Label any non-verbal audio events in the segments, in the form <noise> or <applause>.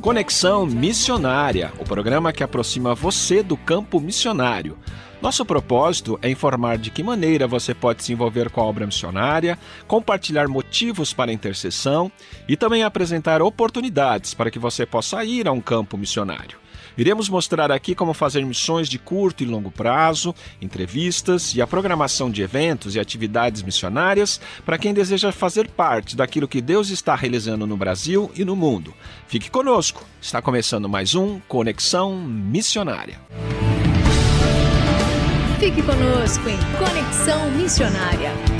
Conexão Missionária o programa que aproxima você do campo missionário. Nosso propósito é informar de que maneira você pode se envolver com a obra missionária, compartilhar motivos para intercessão e também apresentar oportunidades para que você possa ir a um campo missionário. Iremos mostrar aqui como fazer missões de curto e longo prazo, entrevistas e a programação de eventos e atividades missionárias para quem deseja fazer parte daquilo que Deus está realizando no Brasil e no mundo. Fique conosco, está começando mais um Conexão Missionária. Fique conosco em Conexão Missionária.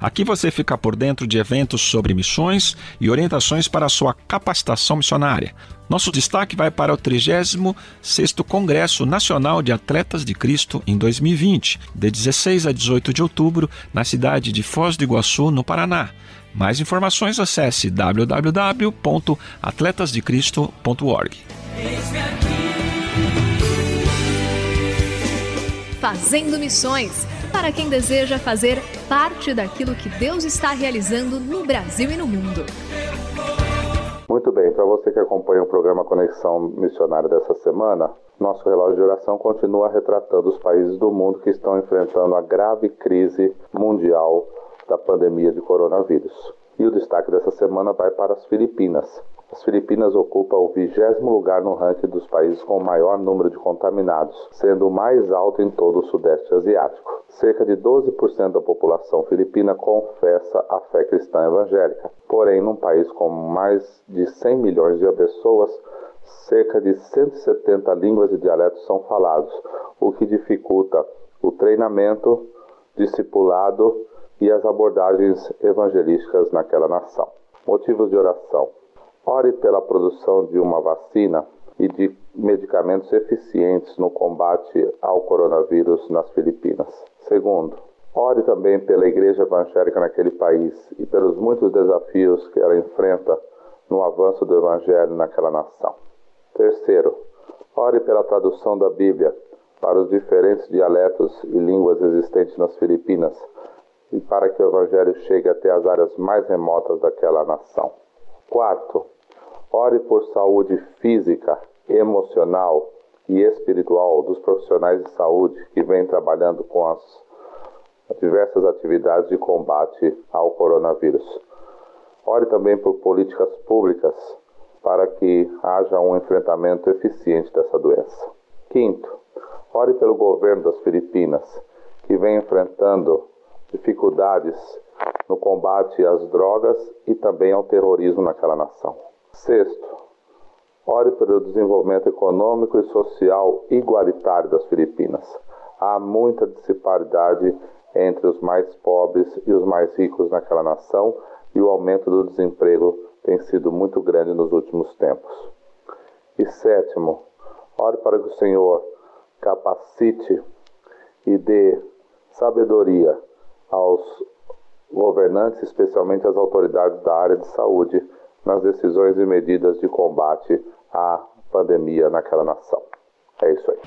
Aqui você fica por dentro de eventos sobre missões e orientações para a sua capacitação missionária. Nosso destaque vai para o 36º Congresso Nacional de Atletas de Cristo em 2020, de 16 a 18 de outubro, na cidade de Foz do Iguaçu, no Paraná. Mais informações acesse www.atletasdecristo.org. Fazendo Missões para quem deseja fazer parte daquilo que Deus está realizando no Brasil e no mundo. Muito bem, para você que acompanha o programa Conexão Missionária dessa semana, nosso relógio de oração continua retratando os países do mundo que estão enfrentando a grave crise mundial da pandemia de coronavírus. E o destaque dessa semana vai para as Filipinas. As Filipinas ocupam o vigésimo lugar no ranking dos países com o maior número de contaminados, sendo o mais alto em todo o Sudeste Asiático. Cerca de 12% da população filipina confessa a fé cristã evangélica. Porém, num país com mais de 100 milhões de pessoas, cerca de 170 línguas e dialetos são falados, o que dificulta o treinamento, discipulado e as abordagens evangelísticas naquela nação. Motivos de oração. Ore pela produção de uma vacina e de medicamentos eficientes no combate ao coronavírus nas Filipinas. Segundo, ore também pela Igreja Evangélica naquele país e pelos muitos desafios que ela enfrenta no avanço do Evangelho naquela nação. Terceiro, ore pela tradução da Bíblia para os diferentes dialetos e línguas existentes nas Filipinas e para que o Evangelho chegue até as áreas mais remotas daquela nação. Quarto, ore por saúde física, emocional e espiritual dos profissionais de saúde que vêm trabalhando com as diversas atividades de combate ao coronavírus. Ore também por políticas públicas para que haja um enfrentamento eficiente dessa doença. Quinto, ore pelo governo das Filipinas, que vem enfrentando dificuldades no combate às drogas e também ao terrorismo naquela nação. Sexto, ore pelo desenvolvimento econômico e social igualitário das Filipinas. Há muita disparidade entre os mais pobres e os mais ricos naquela nação e o aumento do desemprego tem sido muito grande nos últimos tempos. E sétimo, ore para que o Senhor capacite e dê sabedoria aos governantes, especialmente às autoridades da área de saúde, nas decisões e medidas de combate à pandemia naquela nação. É isso aí.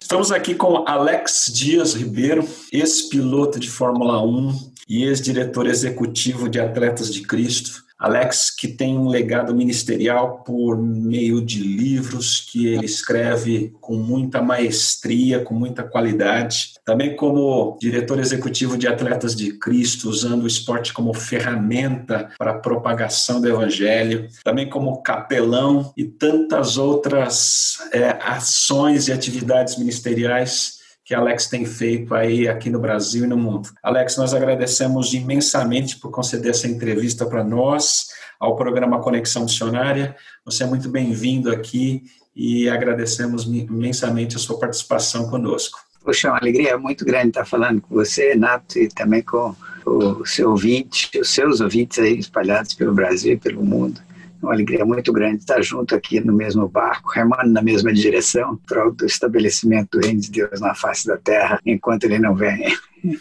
Estamos aqui com Alex Dias Ribeiro, ex-piloto de Fórmula 1 e ex-diretor executivo de Atletas de Cristo. Alex, que tem um legado ministerial por meio de livros que ele escreve com muita maestria, com muita qualidade. Também como diretor executivo de Atletas de Cristo, usando o esporte como ferramenta para a propagação do Evangelho. Também como capelão e tantas outras é, ações e atividades ministeriais que Alex tem feito aí aqui no Brasil e no mundo. Alex, nós agradecemos imensamente por conceder essa entrevista para nós, ao programa Conexão Missionária. Você é muito bem-vindo aqui e agradecemos imensamente a sua participação conosco. Poxa, é uma alegria muito grande estar falando com você, Nato, e também com o seu ouvinte, os seus ouvintes aí espalhados pelo Brasil e pelo mundo uma alegria muito grande estar junto aqui no mesmo barco, remando na mesma direção, para o estabelecimento do reino de Deus na face da terra, enquanto ele não vem.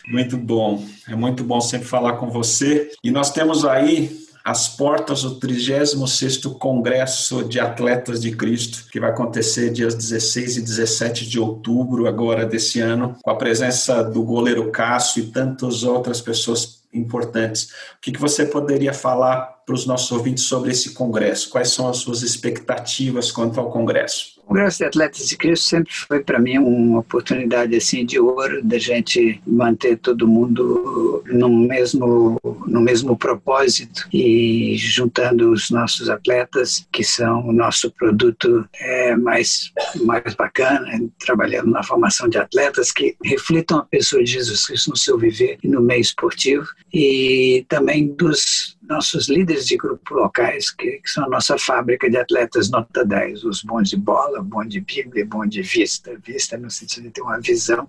Muito bom, é muito bom sempre falar com você. E nós temos aí as portas do 36º Congresso de Atletas de Cristo, que vai acontecer dias 16 e 17 de outubro agora desse ano, com a presença do goleiro Cássio e tantas outras pessoas importantes. O que, que você poderia falar para os nossos ouvintes sobre esse congresso? Quais são as suas expectativas quanto ao congresso? O Congresso de Atletas de Cristo sempre foi para mim uma oportunidade assim de ouro da gente manter todo mundo no mesmo no mesmo propósito e juntando os nossos atletas que são o nosso produto é, mais mais bacana, trabalhando na formação de atletas que reflitam a pessoa de Jesus Cristo no seu viver e no meio esportivo e também dos nossos líderes de grupo locais, que, que, são a nossa fábrica de atletas nota 10, os bons de bola, bom de Bíblia, bom de vista. Vista no sentido de ter uma visão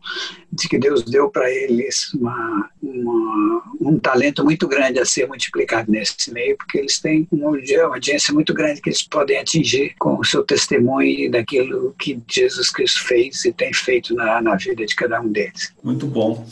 de que Deus deu para eles uma, uma, um talento muito grande a ser multiplicado nesse meio, porque eles têm uma audiência muito grande que eles podem atingir com o seu testemunho daquilo que Jesus Cristo fez e tem feito na, na vida de cada um deles. Muito bom.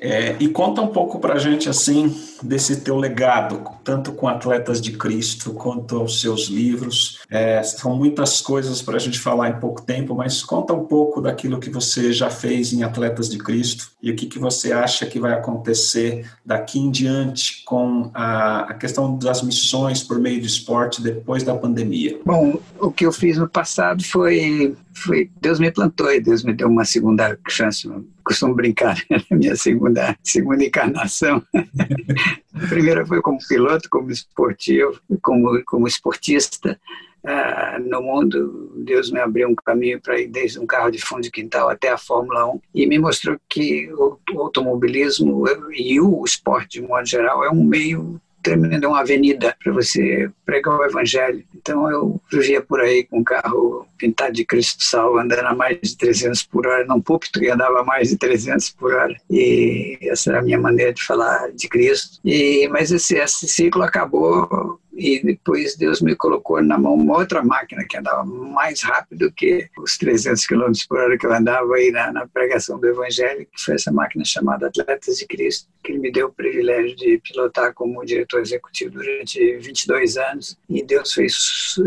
É, e conta um pouco para a gente assim desse teu legado, tanto com Atletas de Cristo quanto aos seus livros. É, são muitas coisas para a gente falar em pouco tempo, mas conta um pouco daquilo que você já fez em Atletas de Cristo e o que, que você acha que vai acontecer daqui em diante com a, a questão das missões por meio do esporte depois da pandemia. Bom, o que eu fiz no passado foi, foi Deus me plantou e Deus me deu uma segunda chance costumo brincar, a <laughs> minha segunda, segunda encarnação. <laughs> a primeira foi como piloto, como esportivo, como, como esportista. Uh, no mundo, Deus me abriu um caminho para ir desde um carro de fundo de quintal até a Fórmula 1 e me mostrou que o automobilismo e o esporte, de modo geral, é um meio tremendo, é uma avenida para você pregar o evangelho. Então eu vivia por aí com um carro pintado de Cristo Salvo, andando a mais de 300 por hora, num púlpito que andava a mais de 300 por hora. E essa era a minha maneira de falar de Cristo. E, mas esse, esse ciclo acabou e depois Deus me colocou na mão uma outra máquina que andava mais rápido que os 300 km por hora que eu andava aí na, na, pregação do Evangelho, que foi essa máquina chamada Atletas de Cristo, que ele me deu o privilégio de pilotar como diretor executivo durante 22 anos. E Deus fez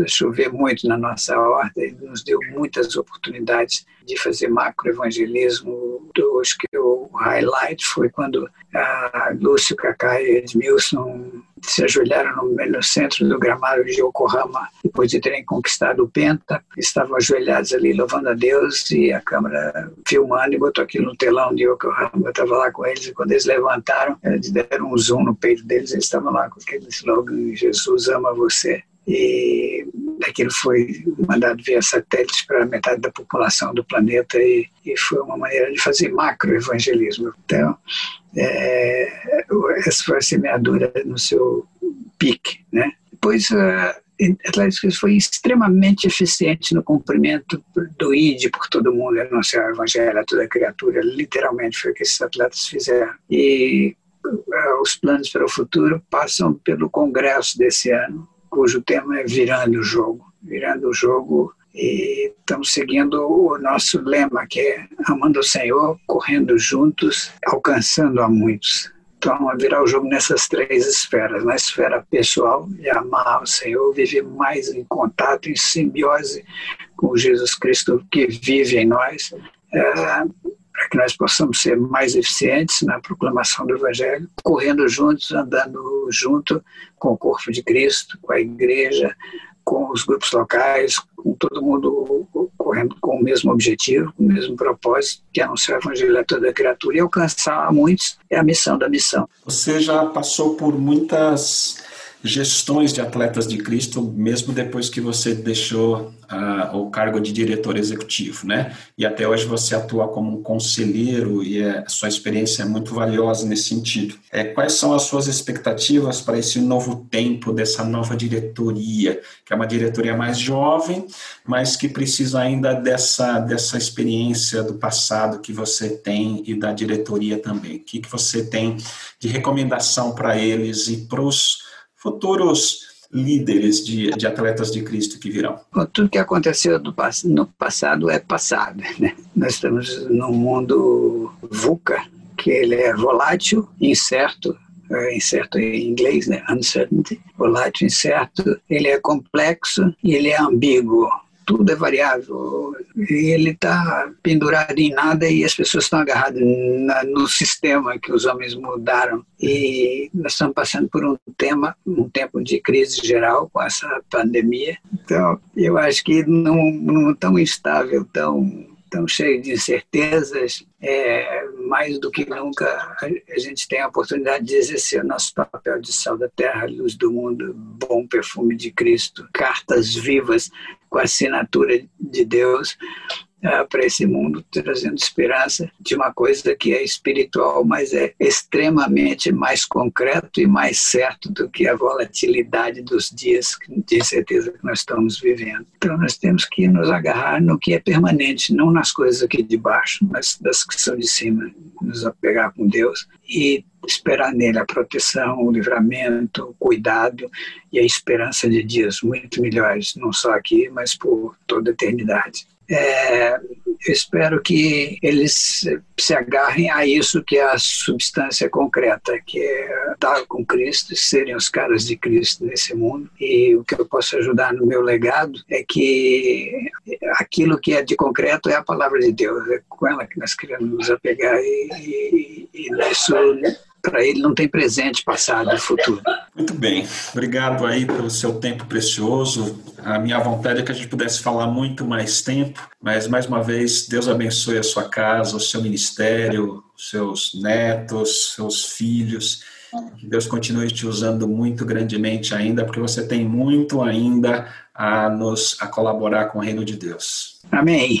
chover muito na nossa horta e nos deu muitas oportunidades de fazer macroevangelismo. Acho que o highlight foi quando a Lúcio, Cacá e Edmilson se ajoelharam no, no, centro do gramado de Yokohama, depois de terem conquistado o Penta, estavam ajoelhados ali louvando a Deus e a câmera filmando e botou aquilo no telão de Yokohama. Eu estava lá com eles e quando eles levantaram, eles deram um zoom no peito deles, eles estavam lá com aquele slogan: Jesus ama você e aquilo foi mandado via satélites para metade da população do planeta e, e foi uma maneira de fazer macroevangelismo. Então, é, essa foi a semeadura no seu pique. Né? Depois, a Atlético foi extremamente eficiente no cumprimento do ID por todo mundo, anunciar o evangelho a toda criatura, literalmente foi o que esses atletas fizeram. E uh, os planos para o futuro passam pelo congresso desse ano, cujo tema é Virando o Jogo. Virando o Jogo e estamos seguindo o nosso lema, que é amando o Senhor, correndo juntos, alcançando a muitos. Então, virar o jogo nessas três esferas. Na esfera pessoal, de amar o Senhor, viver mais em contato, em simbiose com Jesus Cristo que vive em nós. É, que nós possamos ser mais eficientes na proclamação do Evangelho, correndo juntos, andando junto com o corpo de Cristo, com a igreja, com os grupos locais, com todo mundo correndo com o mesmo objetivo, com o mesmo propósito, que é anunciar o evangelho a toda criatura e alcançar a muitos é a missão da missão. Você já passou por muitas gestões de atletas de Cristo, mesmo depois que você deixou uh, o cargo de diretor executivo, né? E até hoje você atua como um conselheiro e a sua experiência é muito valiosa nesse sentido. É, quais são as suas expectativas para esse novo tempo dessa nova diretoria, que é uma diretoria mais jovem, mas que precisa ainda dessa, dessa experiência do passado que você tem e da diretoria também? O que, que você tem de recomendação para eles e para os futuros líderes de, de atletas de Cristo que virão? tudo que aconteceu do, no passado é passado. Né? Nós estamos num mundo VUCA, que ele é volátil, incerto, é incerto em inglês, né? uncertainty, volátil, incerto, ele é complexo e ele é ambíguo tudo é variável. Ele está pendurado em nada e as pessoas estão agarradas na, no sistema que os homens mudaram. E nós estamos passando por um tema, um tempo de crise geral com essa pandemia. Então, eu acho que não, não tão instável, tão tão cheio de incertezas, é, mais do que nunca a, gente tem a oportunidade de exercer o nosso papel de sal da terra, luz do mundo, bom perfume de Cristo, cartas vivas com a assinatura de Deus uh, para esse mundo, trazendo esperança de uma coisa que é espiritual, mas é extremamente mais concreto e mais certo do que a volatilidade dos dias de incerteza que nós estamos vivendo. Então, nós temos que nos agarrar no que é permanente, não nas coisas aqui de baixo, mas das que são de cima, nos apegar com Deus e esperar nele a proteção, o livramento, o cuidado e a esperança de dias muito melhores, não só aqui, mas por toda a eternidade. É, eu espero que eles se agarrem a isso que é a substância concreta, que é estar com Cristo, serem os caras de Cristo nesse mundo. E o que eu posso ajudar no meu legado é que aquilo que é de concreto é a palavra de Deus, é com ela que nós queremos nos apegar e, e, e isso para ele não tem presente, passado e futuro. Muito bem, obrigado aí pelo seu tempo precioso. A minha vontade é que a gente pudesse falar muito mais tempo, mas mais uma vez, Deus abençoe a sua casa, o seu ministério, seus netos, seus filhos. Que Deus continue te usando muito grandemente ainda, porque você tem muito ainda a nos a colaborar com o reino de Deus. Amém.